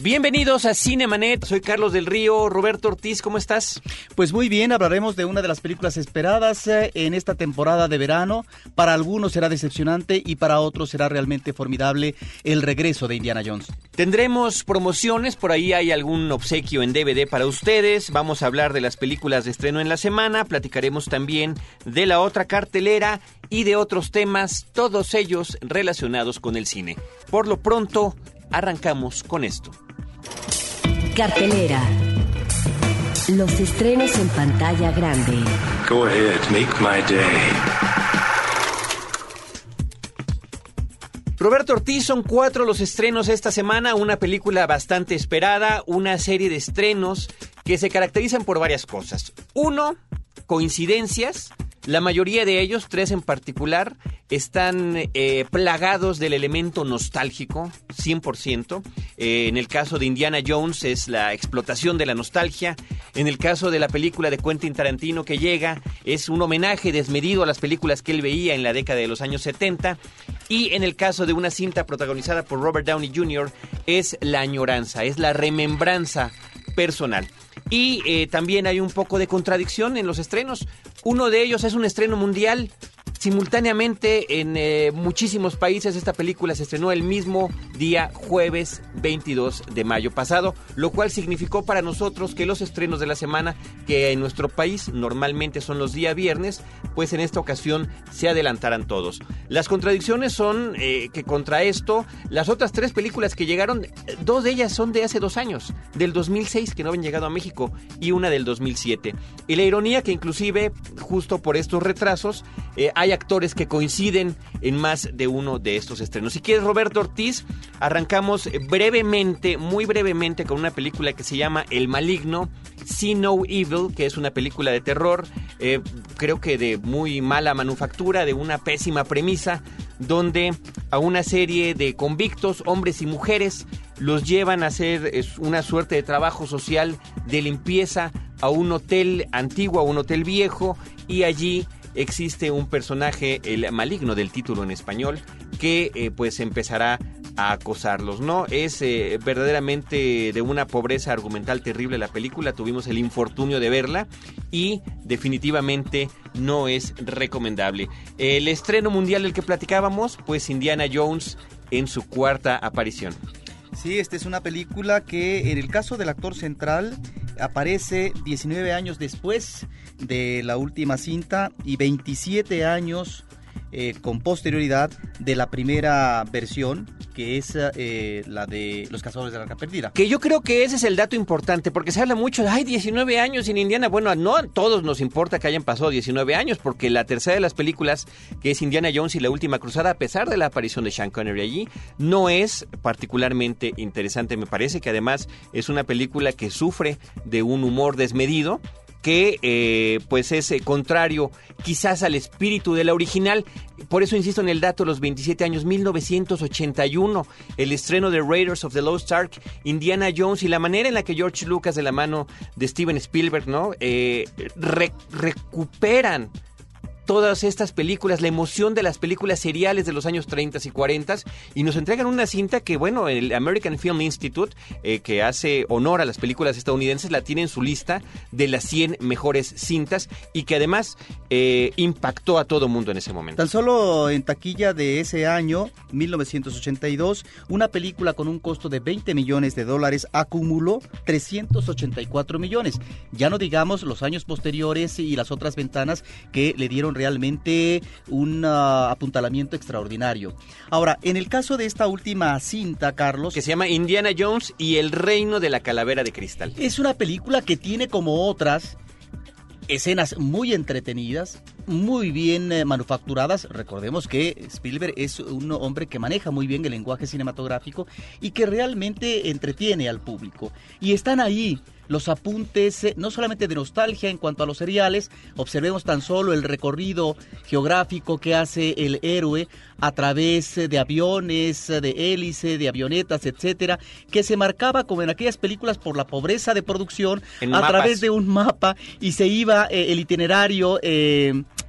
Bienvenidos a Cinemanet, soy Carlos del Río, Roberto Ortiz, ¿cómo estás? Pues muy bien, hablaremos de una de las películas esperadas eh, en esta temporada de verano. Para algunos será decepcionante y para otros será realmente formidable el regreso de Indiana Jones. Tendremos promociones, por ahí hay algún obsequio en DVD para ustedes, vamos a hablar de las películas de estreno en la semana, platicaremos también de la otra cartelera y de otros temas, todos ellos relacionados con el cine. Por lo pronto, arrancamos con esto. Cartelera. Los estrenos en pantalla grande. Go ahead, make my day. Roberto Ortiz, son cuatro los estrenos esta semana, una película bastante esperada, una serie de estrenos que se caracterizan por varias cosas. Uno, coincidencias, la mayoría de ellos, tres en particular, están eh, plagados del elemento nostálgico, 100%. Eh, en el caso de Indiana Jones es la explotación de la nostalgia. En el caso de la película de Quentin Tarantino que llega, es un homenaje desmedido a las películas que él veía en la década de los años 70. Y en el caso de una cinta protagonizada por Robert Downey Jr., es la añoranza, es la remembranza personal. Y eh, también hay un poco de contradicción en los estrenos. Uno de ellos es un estreno mundial Simultáneamente en eh, muchísimos países esta película se estrenó el mismo día jueves 22 de mayo pasado, lo cual significó para nosotros que los estrenos de la semana, que en nuestro país normalmente son los días viernes, pues en esta ocasión se adelantarán todos. Las contradicciones son eh, que contra esto, las otras tres películas que llegaron, dos de ellas son de hace dos años, del 2006 que no habían llegado a México y una del 2007. Y la ironía que inclusive justo por estos retrasos eh, hay actores que coinciden en más de uno de estos estrenos. Si quieres, Roberto Ortiz, arrancamos brevemente, muy brevemente, con una película que se llama El Maligno, See No Evil, que es una película de terror, eh, creo que de muy mala manufactura, de una pésima premisa, donde a una serie de convictos, hombres y mujeres, los llevan a hacer una suerte de trabajo social de limpieza a un hotel antiguo, a un hotel viejo, y allí existe un personaje, el maligno del título en español, que eh, pues empezará a acosarlos, ¿no? Es eh, verdaderamente de una pobreza argumental terrible la película, tuvimos el infortunio de verla y definitivamente no es recomendable. El estreno mundial del que platicábamos, pues Indiana Jones en su cuarta aparición. Sí, esta es una película que en el caso del actor central aparece 19 años después de la última cinta y 27 años eh, con posterioridad de la primera versión, que es eh, la de Los Cazadores de la Arca Perdida. Que yo creo que ese es el dato importante, porque se habla mucho de, ay, 19 años en Indiana. Bueno, no a todos nos importa que hayan pasado 19 años, porque la tercera de las películas, que es Indiana Jones y la Última Cruzada, a pesar de la aparición de Sean Connery allí, no es particularmente interesante. Me parece que además es una película que sufre de un humor desmedido que eh, pues es eh, contrario quizás al espíritu de la original. Por eso insisto en el dato, los 27 años, 1981, el estreno de Raiders of the Lost Ark, Indiana Jones y la manera en la que George Lucas de la mano de Steven Spielberg, ¿no? Eh, recuperan todas estas películas, la emoción de las películas seriales de los años 30 y 40 y nos entregan una cinta que, bueno, el American Film Institute, eh, que hace honor a las películas estadounidenses, la tiene en su lista de las 100 mejores cintas y que además eh, impactó a todo mundo en ese momento. Tan solo en taquilla de ese año, 1982, una película con un costo de 20 millones de dólares acumuló 384 millones. Ya no digamos los años posteriores y las otras ventanas que le dieron realmente un ah, apuntalamiento extraordinario. Ahora, en el caso de esta última cinta, Carlos... Que se llama Indiana Jones y el reino de la calavera de cristal. Es una película que tiene como otras escenas muy entretenidas, muy bien eh, manufacturadas. Recordemos que Spielberg es un hombre que maneja muy bien el lenguaje cinematográfico y que realmente entretiene al público. Y están ahí los apuntes, eh, no solamente de nostalgia en cuanto a los seriales, observemos tan solo el recorrido geográfico que hace el héroe a través eh, de aviones, de hélice, de avionetas, etcétera, que se marcaba como en aquellas películas por la pobreza de producción a través de un mapa y se iba el itinerario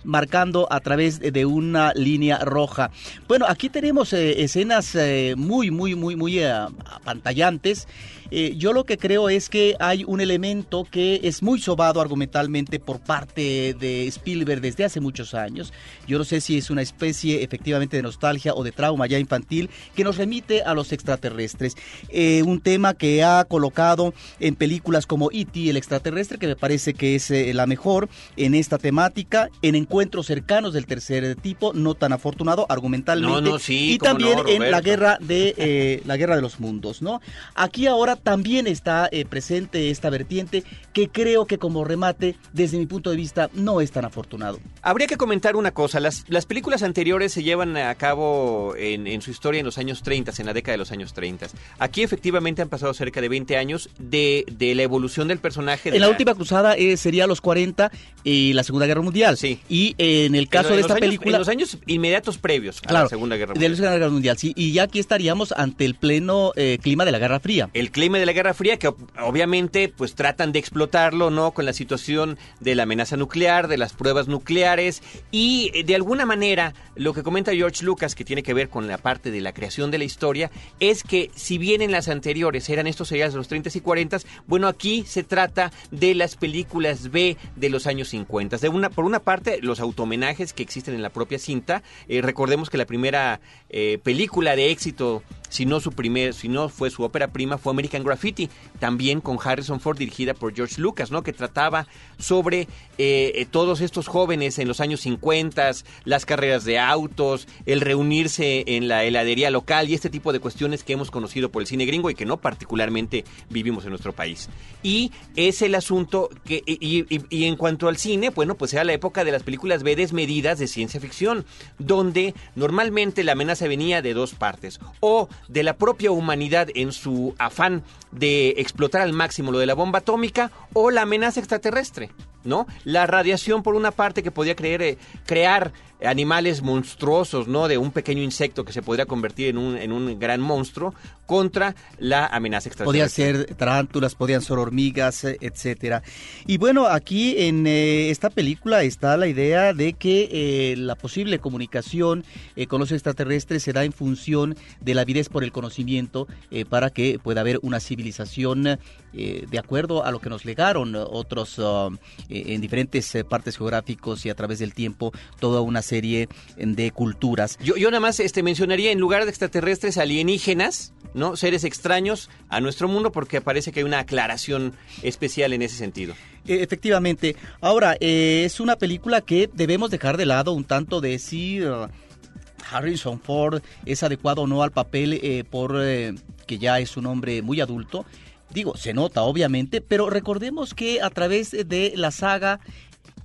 marcando a través de una línea roja. Bueno, aquí tenemos escenas muy, muy, muy, muy apantallantes eh, yo lo que creo es que hay un elemento que es muy sobado argumentalmente por parte de Spielberg desde hace muchos años. Yo no sé si es una especie efectivamente de nostalgia o de trauma ya infantil que nos remite a los extraterrestres. Eh, un tema que ha colocado en películas como E.T. el extraterrestre, que me parece que es eh, la mejor en esta temática, en encuentros cercanos del tercer tipo, no tan afortunado argumentalmente. y también en la guerra de la guerra de los mundos, ¿no? Aquí ahora también está eh, presente esta vertiente que creo que como remate, desde mi punto de vista, no es tan afortunado. Habría que comentar una cosa, las, las películas anteriores se llevan a cabo en, su historia en los años 30, en la década de los años 30. Aquí efectivamente han pasado cerca de 20 años de, la evolución del personaje. en la, última cruzada eh, sería los 40 y la Segunda Guerra Mundial. Sí. Y en el caso de esta película... En los años inmediatos previos a la Segunda Guerra Mundial. De la Segunda Guerra Mundial, sí. Y ya aquí estaríamos ante el pleno eh, clima de la Guerra Fría. El clima de la Guerra Fría que obviamente pues tratan de explotarlo, ¿no? Con la situación de la amenaza nuclear, de las pruebas nucleares y eh, de alguna manera lo que comenta George Lucas que tiene que ver con la parte de la creación de la historia es que si bien en las anteriores eran estos seriales de los 30 y 40, bueno, aquí se trata de las películas B de los años 50. De una, por una parte, los automenajes que existen en la propia cinta. Eh, recordemos que la primera eh, película de éxito si no su primer, si fue su ópera prima, fue American Graffiti, también con Harrison Ford dirigida por George Lucas, ¿no? Que trataba sobre eh, todos estos jóvenes en los años 50, las carreras de autos, el reunirse en la heladería local y este tipo de cuestiones que hemos conocido por el cine gringo y que no particularmente vivimos en nuestro país. Y es el asunto que, y, y en cuanto al cine, bueno, pues era la época de las películas B desmedidas de ciencia ficción, donde normalmente la amenaza venía de dos partes, o de la propia humanidad en su afán de explotar al máximo lo de la bomba atómica o la amenaza extraterrestre, ¿no? La radiación por una parte que podía creer, eh, crear animales monstruosos, ¿no? De un pequeño insecto que se podría convertir en un, en un gran monstruo contra la amenaza extraterrestre. Podían ser tarántulas, podían ser hormigas, eh, etcétera. Y bueno, aquí en eh, esta película está la idea de que la posible comunicación con los extraterrestres se da en función de la avidez por el conocimiento para que pueda haber una civilización de acuerdo a lo que nos legaron otros en diferentes partes geográficos y a través del tiempo toda una serie de culturas. Yo, yo nada más este, mencionaría en lugar de extraterrestres alienígenas, ¿no? Seres extraños a nuestro mundo porque parece que hay una aclaración especial en ese sentido. E, efectivamente. Ahora, eh, es una película que debemos dejar de lado un tanto de si uh, Harrison Ford es adecuado o no al papel eh, por eh, que ya es un hombre muy adulto. Digo, se nota obviamente, pero recordemos que a través de la saga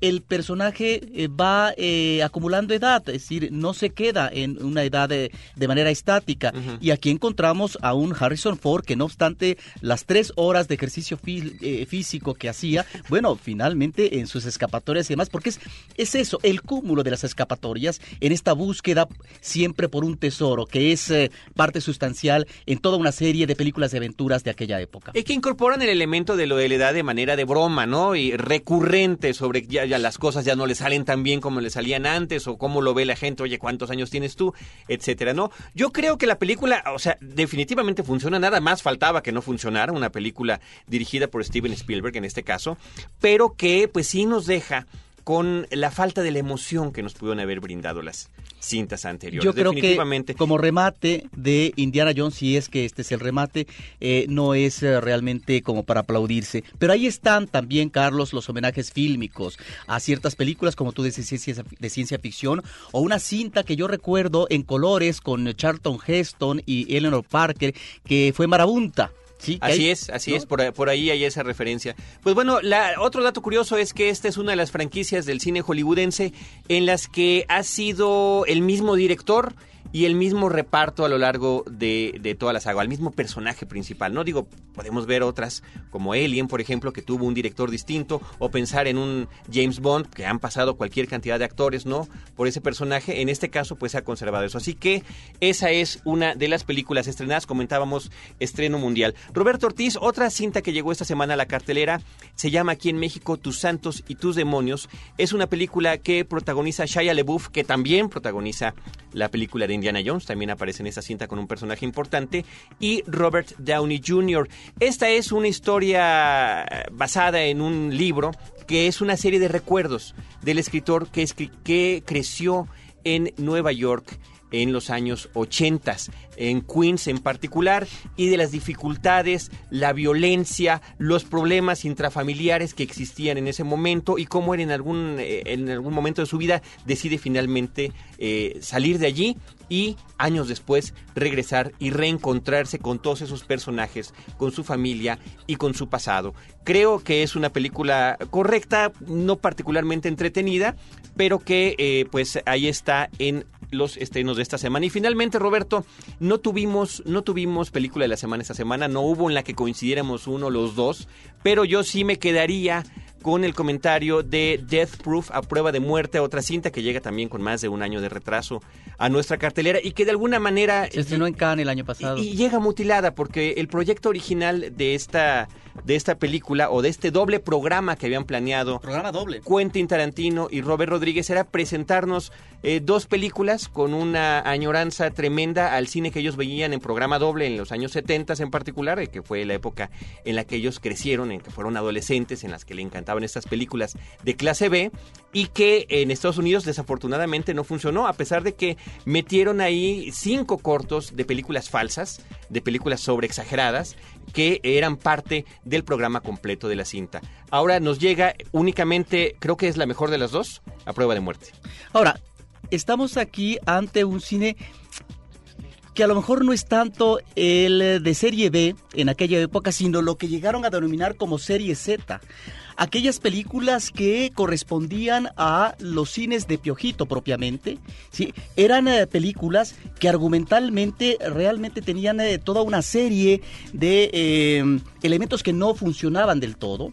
el personaje eh, va eh, acumulando edad, es decir, no se queda en una edad de, manera estática. Y aquí encontramos a un Harrison Ford que no obstante las tres horas de ejercicio eh, físico que hacía, bueno, finalmente en sus escapatorias y demás, porque es, es eso, el cúmulo de las escapatorias en esta búsqueda siempre por un tesoro, que es parte sustancial en toda una serie de películas de aventuras de aquella época. Es que incorporan el elemento de lo de la edad de manera de broma, ¿no? Y recurrente sobre ya las cosas ya no le salen tan bien como le salían antes o cómo lo ve la gente, oye, ¿cuántos años tienes tú? etcétera, ¿no? Yo creo que la película, o sea, definitivamente funciona, nada más faltaba que no funcionara, una película dirigida por Steven Spielberg en este caso, pero que pues sí nos deja con la falta de la emoción que nos pudieron haber brindado las cintas anteriores. Yo creo que como remate de Indiana Jones, si es que este es el remate, eh, no es eh, realmente como para aplaudirse. Pero ahí están también, Carlos, los homenajes fílmicos a ciertas películas, como tú dices, de ciencia ficción, o una cinta que yo recuerdo en colores con Charlton Heston y Eleanor Parker, que fue Marabunta Sí, Así hay- es, así ¿no? es, por, por ahí hay esa referencia. Pues bueno, la, otro dato curioso es que esta es una de las franquicias del cine hollywoodense en las que ha sido el mismo director y el mismo reparto a lo largo de, de toda la saga, el mismo personaje principal. No digo, podemos ver otras como Alien, por ejemplo, que tuvo un director distinto, o pensar en un James Bond, que han pasado cualquier cantidad de actores, ¿no? Por ese personaje. En este caso, pues se ha conservado eso. Así que esa es una de las películas estrenadas, comentábamos, estreno mundial. Roberto Ortiz, otra cinta que llegó esta semana a la cartelera, se llama aquí en México Tus Santos y Tus Demonios. Es una película que protagoniza Shia LaBeouf, que también protagoniza la película de Indiana Jones, también aparece en esa cinta con un personaje importante, y Robert Downey Jr. Esta es una historia eh, basada en un libro que es una serie de recuerdos del escritor que, escri- que creció en Nueva York en los años 80, en Queens en particular, y de las dificultades, la violencia, los problemas intrafamiliares que existían en ese momento y cómo él en algún, eh, en algún momento de su vida decide finalmente eh, salir de allí y años después regresar y reencontrarse con todos esos personajes, con su familia y con su pasado. Creo que es una película correcta, no particularmente entretenida, pero que eh, pues ahí está en los estrenos de esta semana. Y finalmente, Roberto, no tuvimos, no tuvimos película de la semana esta semana, no hubo en la que coincidiéramos uno o los dos, pero yo sí me quedaría con el comentario de Death Proof a prueba de muerte, otra cinta que llega también con más de un año de retraso a nuestra cartelera y que de alguna manera Se estrenó en Cannes el año pasado. y, y llega mutilada porque el proyecto original de esta de esta película o de este doble programa que habían planeado Programa doble. Quentin Tarantino y Robert Rodríguez era presentarnos eh, dos películas con una añoranza tremenda al cine que ellos veían en programa doble en los años 70 en particular, eh, que fue la época en la que ellos crecieron, en que fueron adolescentes, en las que le encantaban estas películas de clase B y que en Estados Unidos desafortunadamente no funcionó, a pesar de que metieron ahí cinco cortos de películas falsas, de películas sobreexageradas, que eran parte del programa completo de la cinta. Ahora nos llega únicamente, creo que es la mejor de las dos, a prueba de muerte. Ahora, estamos aquí ante un cine que a lo mejor no es tanto el de serie B en aquella época, sino lo que llegaron a denominar como serie Z. Aquellas películas que correspondían a los cines de Piojito propiamente, ¿sí? eran eh, películas que argumentalmente realmente tenían eh, toda una serie de eh, elementos que no funcionaban del todo,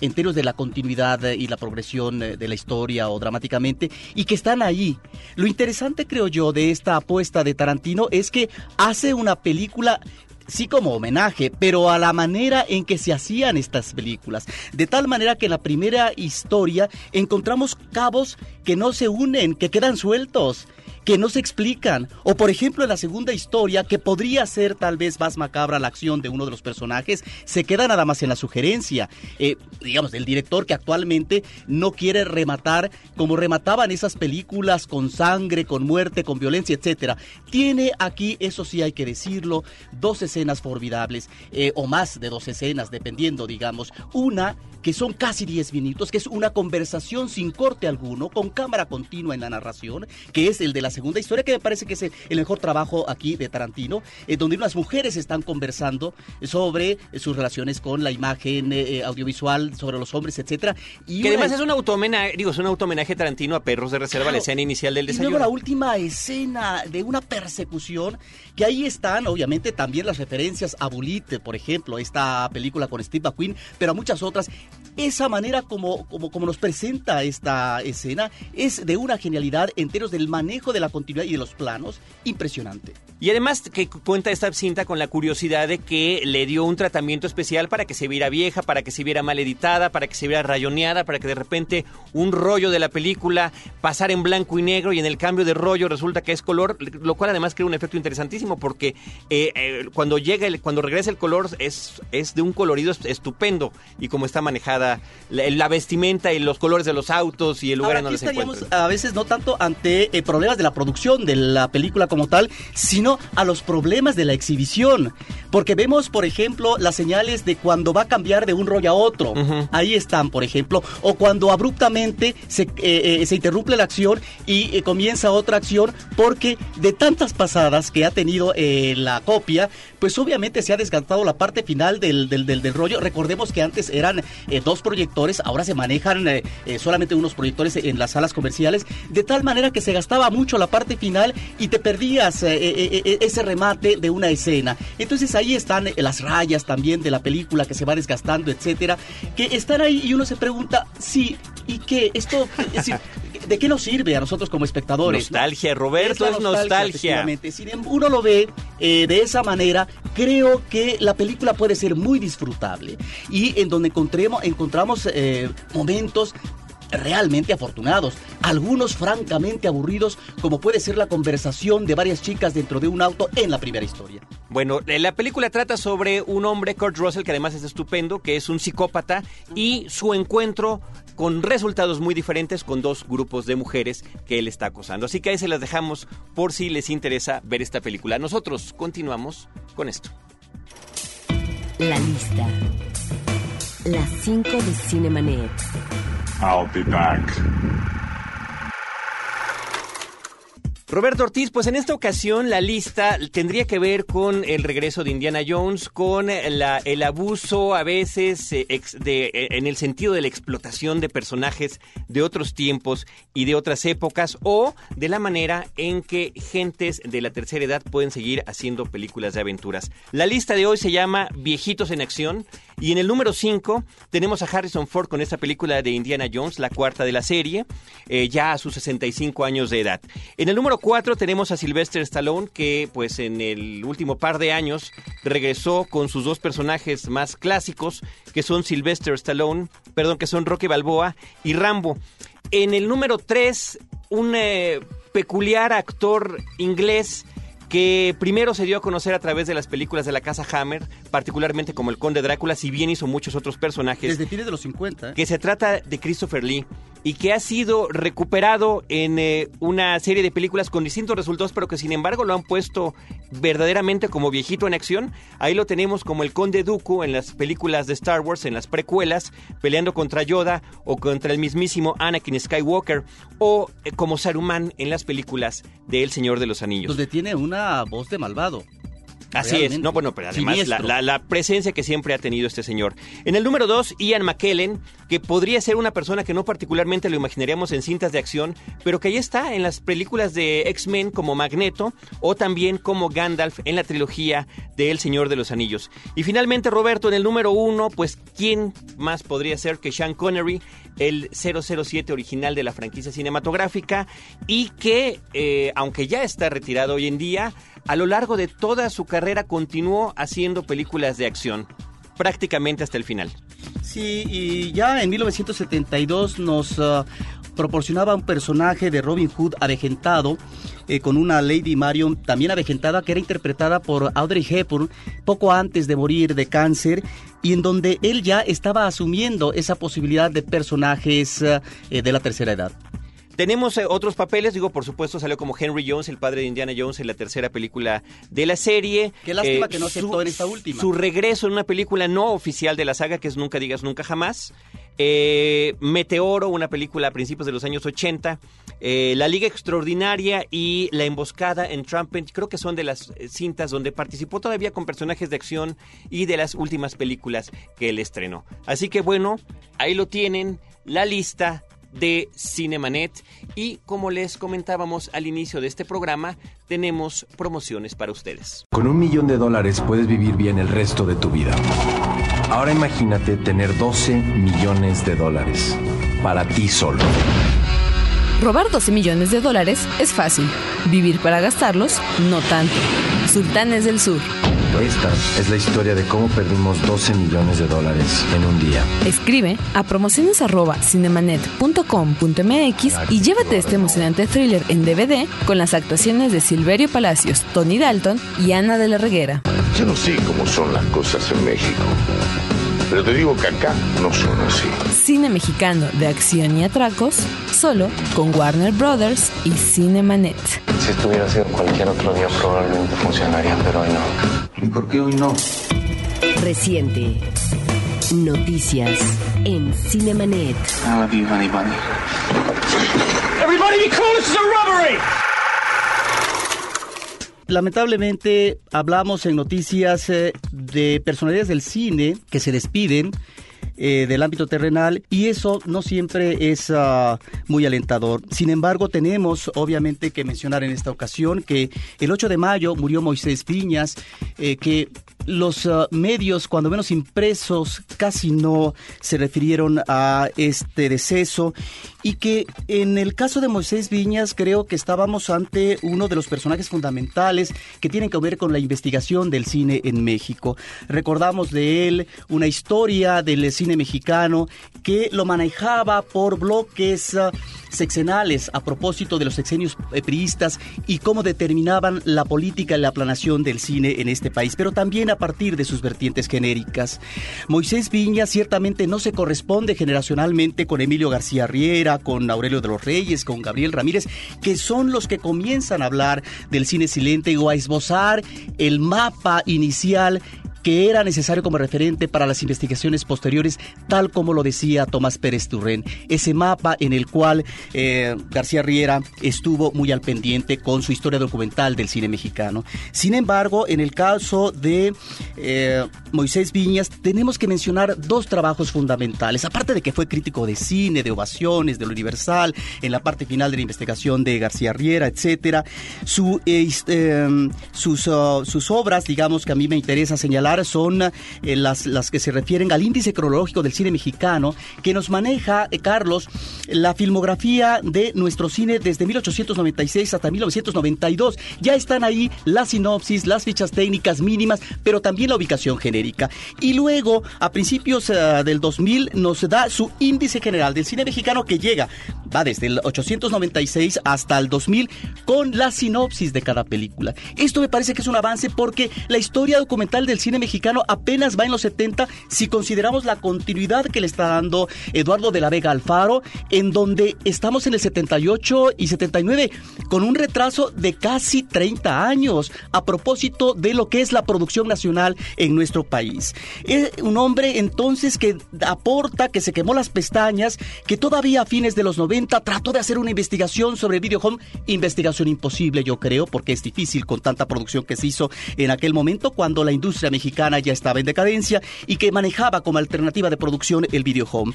en términos de la continuidad eh, y la progresión de la historia o dramáticamente, y que están ahí. Lo interesante, creo yo, de esta apuesta de Tarantino es que hace una película sí como homenaje, pero a la manera en que se hacían estas películas. De tal manera que en la primera historia encontramos cabos que no se unen, que quedan sueltos que no se explican. O por ejemplo en la segunda historia, que podría ser tal vez más macabra la acción de uno de los personajes, se queda nada más en la sugerencia. Eh, digamos, del director que actualmente no quiere rematar como remataban esas películas con sangre, con muerte, con violencia, etcétera. Tiene aquí, eso sí hay que decirlo, dos escenas formidables, eh, o más de dos escenas, dependiendo, digamos. Una que son casi 10 minutos, que es una conversación sin corte alguno, con cámara continua en la narración, que es el de la segunda historia, que me parece que es el, el mejor trabajo aquí de Tarantino, eh, donde unas mujeres están conversando sobre eh, sus relaciones con la imagen eh, eh, audiovisual, sobre los hombres, etcétera. Y Que una- además es un automenaje, digo, es un automenaje Tarantino a Perros de Reserva, la Claro. escena inicial del Y luego la desayuno. última escena de una persecución, que ahí están obviamente también las referencias a Bullitt, por ejemplo, esta película con Steve McQueen, pero a muchas otras. Esa manera como, como, como nos presenta esta escena es de una genialidad en términos del manejo de la continuidad y de los planos impresionante. Y además que cuenta esta cinta con la curiosidad de que le dio un tratamiento especial para que se viera vieja, para que se viera mal editada, para que se viera rayoneada, para que de repente un rollo de la película pasara en blanco y negro y en el cambio de rollo resulta que es color, lo cual además crea un efecto interesantísimo porque eh, eh, cuando llega, el, cuando regresa el color es, es de un colorido est- estupendo y como está manejada la, la vestimenta y los colores de los autos y el lugar Ahora, en donde se encuentran. a veces no tanto ante eh, problemas de la producción de la película como tal, sino a los problemas de la exhibición. Porque vemos, por ejemplo, las señales de cuando va a cambiar de un rollo a otro. Ahí están, por ejemplo. O cuando abruptamente se, eh, eh, se interrumpe la acción y eh, comienza otra acción porque de tantas pasadas que ha tenido la copia, pues obviamente se ha desgastado la parte final del, del, del, rollo. Recordemos que antes eran eh, dos proyectores, ahora se manejan eh, eh, solamente unos proyectores en las salas comerciales, de tal manera que se gastaba mucho la parte final y te perdías ese remate de una escena. Entonces ahí están las rayas también de la película que se va desgastando, etcétera, que están ahí y uno se pregunta, sí, ¿y qué? Esto, es ¿de qué nos sirve a nosotros como espectadores? no? Nostalgia, Roberto, es nostalgia. Si uno lo ve eh, de esa manera, creo que la película puede ser muy disfrutable y en donde encontremos, encontramos eh, momentos realmente afortunados, algunos francamente aburridos, como puede ser la conversación de varias chicas dentro de un auto en la primera historia. Bueno, eh, la película trata sobre un hombre, Kurt Russell, que además es estupendo, que es un psicópata, y su encuentro con resultados muy diferentes con dos grupos de mujeres que él está acosando. Así que ahí se las dejamos por si les interesa ver esta película. Nosotros continuamos con esto. La lista. Las 5 de Cinemanet. I'll be back. Roberto Ortiz, pues en esta ocasión la lista tendría que ver con el regreso de Indiana Jones, con la- el abuso a veces eh, eh, en el sentido de la explotación de personajes de otros tiempos y de otras épocas, o de la manera en que gentes de la tercera edad pueden seguir haciendo películas de aventuras. La lista de hoy se llama Viejitos en Acción, y en el número 5 tenemos a Harrison Ford con esta película de Indiana Jones, la cuarta de la serie, eh, ya a sus 65 años de edad. En el número 4 tenemos a Sylvester Stallone, que pues en el último par de años regresó con sus dos personajes más clásicos, que son Sylvester Stallone, perdón, que son Rocky Balboa y Rambo. En el número 3, un eh, peculiar actor inglés que primero se dio a conocer a través de las películas de la casa Hammer, particularmente como el Conde Drácula, si bien hizo muchos otros personajes Desde fines de los 50. ¿eh? que se trata de Christopher Lee y que ha sido recuperado en eh, una serie de películas con distintos resultados, pero que sin embargo lo han puesto verdaderamente como viejito en acción. Ahí lo tenemos como el Conde Dooku en las películas de Star Wars, en las precuelas, peleando contra Yoda o contra el mismísimo Anakin Skywalker, o eh, como Saruman en las películas de El Señor de los Anillos. Donde tiene una voz de malvado. Así Realmente. es, no, bueno, pero además la, la- la presencia que siempre ha tenido este señor. En el número 2, Ian McKellen, que podría ser una persona que no particularmente lo imaginaríamos en cintas de acción, pero que ahí está en las películas de X-Men como Magneto o también como Gandalf en la trilogía de El Señor de los Anillos. Y finalmente, Roberto, en el número 1, pues, ¿quién más podría ser que Sean Connery? el 007 original de la franquicia cinematográfica y que, eh, aunque ya está retirado hoy en día, a lo largo de toda su carrera continuó haciendo películas de acción, prácticamente hasta el final. Sí, y ya en 1972 nos ah, proporcionaba un personaje de Robin Hood avejentado, eh, con una Lady Marion también avejentada, que era interpretada por Audrey Hepburn poco antes de morir de cáncer, y en donde él ya estaba asumiendo esa posibilidad de personajes ah, eh, de la tercera edad. Tenemos eh, otros papeles, digo, por supuesto salió como Henry Jones, el padre de Indiana Jones en la tercera película de la serie. Qué lástima Eh, que no aceptó su- en esta última. Su regreso en una película no oficial de la saga, que es Nunca digas nunca jamás. Eh, Meteoro, una película a principios de los años 80. Eh, la Liga Extraordinaria y La Emboscada en Trumpet, creo que son de las cintas donde participó todavía con personajes de acción y de las últimas películas que él estrenó. Así que bueno, ahí lo tienen, la lista de Cinemanet y como les comentábamos al inicio de este programa, tenemos promociones para ustedes. Con un millón de dólares puedes vivir bien el resto de tu vida. Ahora imagínate tener 12 millones de dólares para ti solo. Robar 12 millones de dólares es fácil. Vivir para gastarlos, no tanto. Sultanes del Sur. Esta es la historia de cómo perdimos 12 millones de dólares en un día. Escribe a promociones@cinemanet.com.mx y llévate este emocionante thriller en DVD con las actuaciones de Silverio Palacios, Tony Dalton y Ana de la Reguera. Yo no sé cómo son las cosas en México, pero te digo que acá no son así. Cine mexicano de acción y atracos, solo con Warner Brothers y Cinemanet. Si esto hubiera sido cualquier otro día probablemente funcionaría, pero hoy no. ¿Y por qué hoy no? Reciente. Noticias en Cinemanet. I love you, honey bunny. Everybody be cool, this is a robbery! Lamentablemente hablamos en noticias eh, de personalidades del cine que se despiden eh, del ámbito terrenal y eso no siempre es ah, muy alentador. Sin embargo, tenemos obviamente que mencionar en esta ocasión que el 8 de mayo murió Moisés Piñas, eh, que los ah, medios, cuando menos impresos, casi no se refirieron a este deceso y que en el caso de Moisés Viñas creo que estábamos ante uno de los personajes fundamentales que tienen que ver con la investigación del cine en México. Recordamos de él una historia del cine mexicano que lo manejaba por bloques uh, sexenales a propósito de los sexenios eh, priistas y cómo determinaban la política y la planación del cine en este país, pero también a partir de sus vertientes genéricas. Moisés Viñas ciertamente no se corresponde generacionalmente con Emilio García Riera, con Aurelio de los Reyes, con Gabriel Ramírez, que son los que comienzan a hablar del cine silente o a esbozar el mapa inicial que era necesario como referente para las investigaciones posteriores, tal como lo decía Tomás Pérez Turren. Ese mapa en el cual eh, García Riera estuvo muy al pendiente con su historia documental del cine mexicano. Sin embargo, en el caso de eh, Moisés Viñas, tenemos que mencionar dos trabajos fundamentales. Aparte de que fue crítico de cine, de ovaciones, de lo universal, en la parte final de la investigación de García Riera, etcétera, su, eh, sus, uh, sus obras, digamos que a mí me interesa señalar, son eh, las, las que se refieren al índice cronológico del cine mexicano, que nos maneja, eh, Carlos, la filmografía de nuestro cine desde 1896 hasta 1992. Ya están ahí las sinopsis, las fichas técnicas mínimas, pero también la ubicación genérica. Y luego, a principios eh, del 2000, nos da su índice general del cine mexicano que llega, va desde el 896 hasta el 2000, con la sinopsis de cada película. Esto me parece que es un avance porque la historia documental del cine mexicano apenas va en los 70 si consideramos la continuidad que le está dando Eduardo de la Vega Alfaro, en donde estamos en el 78 y 79 con un retraso de casi 30 años a propósito de lo que es la producción nacional en nuestro país. Es un hombre entonces que aporta, que se quemó las pestañas, que todavía a fines de los 90 trató de hacer una investigación sobre Video Home, investigación imposible yo creo, porque es difícil con tanta producción que se hizo en aquel momento cuando la industria mexicana ya estaba en decadencia y que manejaba como alternativa de producción el video home.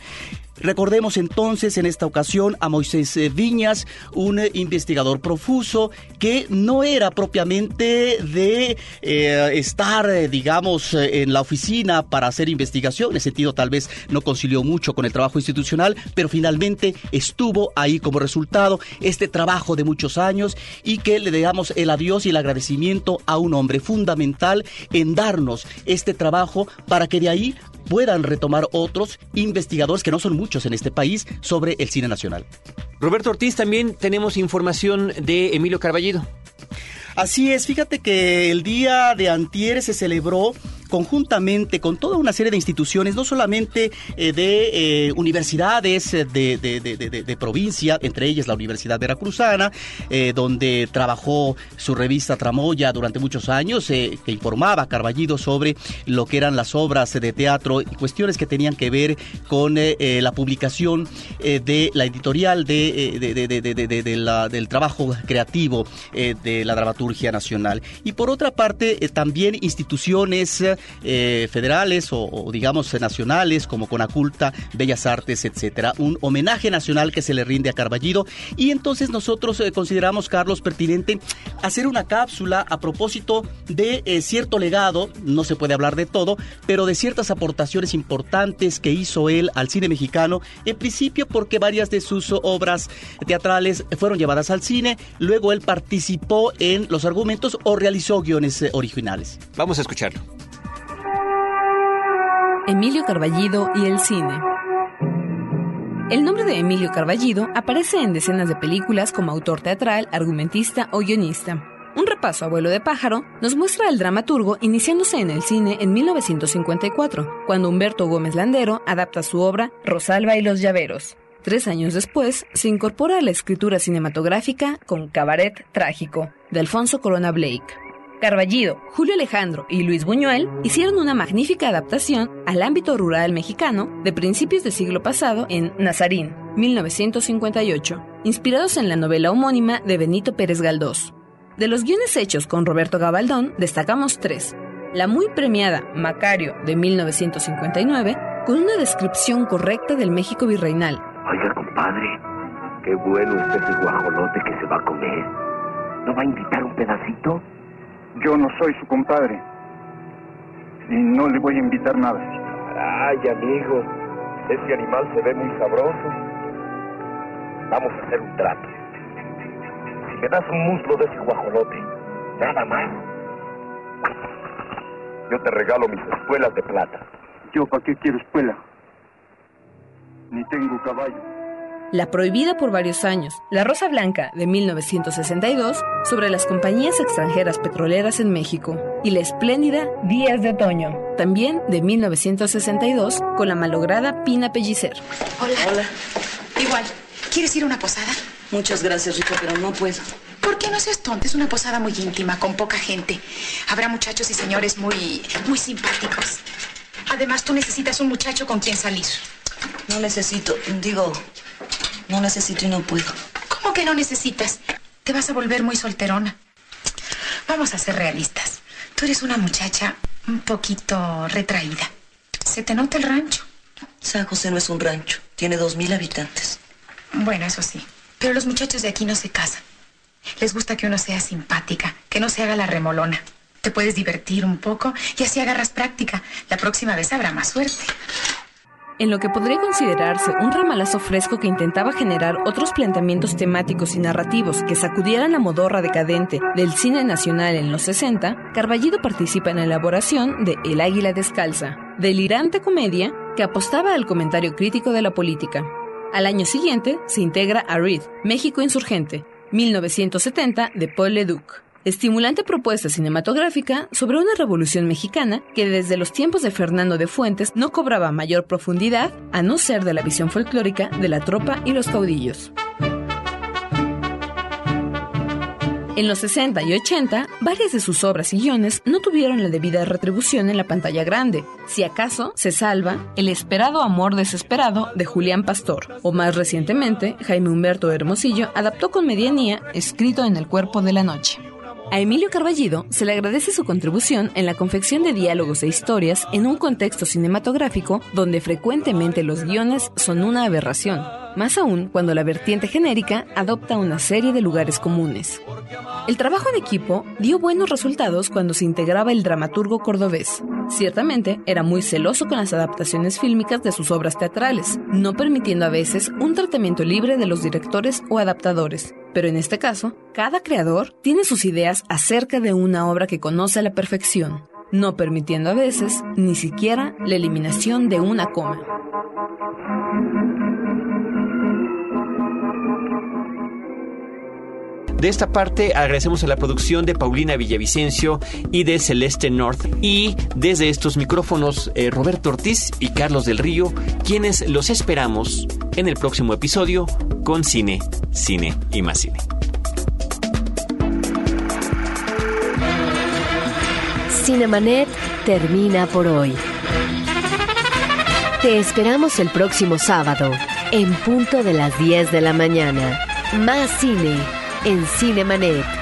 Recordemos entonces en esta ocasión a Moisés eh, Viñas, un eh, investigador profuso que no era propiamente de eh, estar, digamos, en la oficina para hacer investigación, en ese sentido tal vez no concilió mucho con el trabajo institucional, pero finalmente estuvo ahí como resultado este trabajo de muchos años y que le damos el adiós y el agradecimiento a un hombre fundamental en darnos este trabajo para que de ahí puedan retomar otros investigadores que no son muchos en este país sobre el cine nacional. Roberto Ortiz, también tenemos información de Emilio Carballido. Así es, fíjate que el día de antier se celebró conjuntamente con toda una serie de instituciones, no solamente eh, de eh, universidades de, de, provincia, entre ellas la Universidad Veracruzana, eh, donde trabajó su revista Tramoya durante muchos años, que informaba a Carballido sobre lo que eran las obras de teatro y cuestiones que tenían que ver con la publicación de la editorial de, la, del trabajo creativo de la dramaturgia nacional. Y por otra parte, también instituciones eh, federales o, digamos nacionales como Conaculta, Bellas Artes, etcétera. Un homenaje nacional que se le rinde a Carballido y entonces nosotros eh, consideramos, Carlos, pertinente hacer una cápsula a propósito de eh, cierto legado, no se puede hablar de todo, pero de ciertas aportaciones importantes que hizo él al cine mexicano, en principio porque varias de sus obras teatrales fueron llevadas al cine, luego él participó en los argumentos o realizó guiones originales. Vamos a escucharlo. Emilio Carballido y el cine. El nombre de Emilio Carballido aparece en decenas de películas como autor teatral, argumentista o guionista. Un repaso a vuelo de pájaro nos muestra al dramaturgo iniciándose en el cine en 1954, cuando Humberto Gómez Landero adapta su obra Rosalba y los Llaveros. Tres años después, se incorpora a la escritura cinematográfica con Cabaret Trágico, de Alfonso Corona Blake. Carballido, Julio Alejandro y Luis Buñuel hicieron una magnífica adaptación al ámbito rural mexicano de principios del siglo pasado en Nazarín, 1958, inspirados en la novela homónima de Benito Pérez Galdós. De los guiones hechos con Roberto Gabaldón, destacamos tres. La muy premiada Macario de 1959, con una descripción correcta del México virreinal. Oiga, compadre, qué bueno es ese guajolote que se va a comer. ¿No va a invitar un pedacito? Yo no soy su compadre. Y no le voy a invitar nada. Ay, amigo, ese animal se ve muy sabroso. Vamos a hacer un trato. Si me das un muslo de ese guajolote, nada más, yo te regalo mis espuelas de plata. ¿Yo para qué quiero espuela? Ni tengo caballo. La prohibida por varios años, La Rosa Blanca de 1962, sobre las compañías extranjeras petroleras en México, y la espléndida Días de Otoño, también de 1962, con la malograda Pina Pellicer. Hola. Hola. Igual. ¿Quieres ir a una posada? Muchas gracias, Rita, pero no puedo. ¿Por qué no seas tonta? Es una posada muy íntima, con poca gente. Habrá muchachos y señores muy, muy simpáticos. Además, tú necesitas un muchacho con quien salir. No necesito, digo, no necesito y no puedo. ¿Cómo que no necesitas? Te vas a volver muy solterona. Vamos a ser realistas. Tú eres una muchacha un poquito retraída. Se te nota el rancho. San José no es un rancho. Tiene dos mil habitantes. Bueno, eso sí. Pero los muchachos de aquí no se casan. Les gusta que uno sea simpática, que no se haga la remolona. Te puedes divertir un poco y así agarras práctica. La próxima vez habrá más suerte en lo que podría considerarse un ramalazo fresco que intentaba generar otros planteamientos temáticos y narrativos que sacudieran la modorra decadente del cine nacional en los 60, Carballido participa en la elaboración de El Águila Descalza, delirante comedia que apostaba al comentario crítico de la política. Al año siguiente se integra a Reed, México Insurgente, 1970 de Paul Leduc estimulante propuesta cinematográfica sobre una revolución mexicana que desde los tiempos de Fernando de Fuentes no cobraba mayor profundidad a no ser de la visión folclórica de la tropa y los caudillos. En los 60 y 80, varias de sus obras y guiones no tuvieron la debida retribución en la pantalla grande. Si acaso, se salva El esperado amor desesperado de Julián Pastor, o más recientemente, Jaime Humberto Hermosillo adaptó con medianía Escrito en el cuerpo de la noche. A Emilio Carballido se le agradece su contribución en la confección de diálogos e historias en un contexto cinematográfico donde frecuentemente los guiones son una aberración, más aún cuando la vertiente genérica adopta una serie de lugares comunes. El trabajo en equipo dio buenos resultados cuando se integraba el dramaturgo cordobés. Ciertamente era muy celoso con las adaptaciones fílmicas de sus obras teatrales, no permitiendo a veces un tratamiento libre de los directores o adaptadores, pero en este caso, cada creador tiene sus ideas acerca de una obra que conoce a la perfección, no permitiendo a veces ni siquiera la eliminación de una coma. De esta parte agradecemos a la producción de Paulina Villavicencio y de Celeste North y desde estos micrófonos eh, Roberto Ortiz y Carlos del Río, quienes los esperamos en el próximo episodio con Cine, Cine y más Cine. Cinemanet termina por hoy. Te esperamos el próximo sábado, en punto de las 10 de la mañana. Más cine en Cinemanet.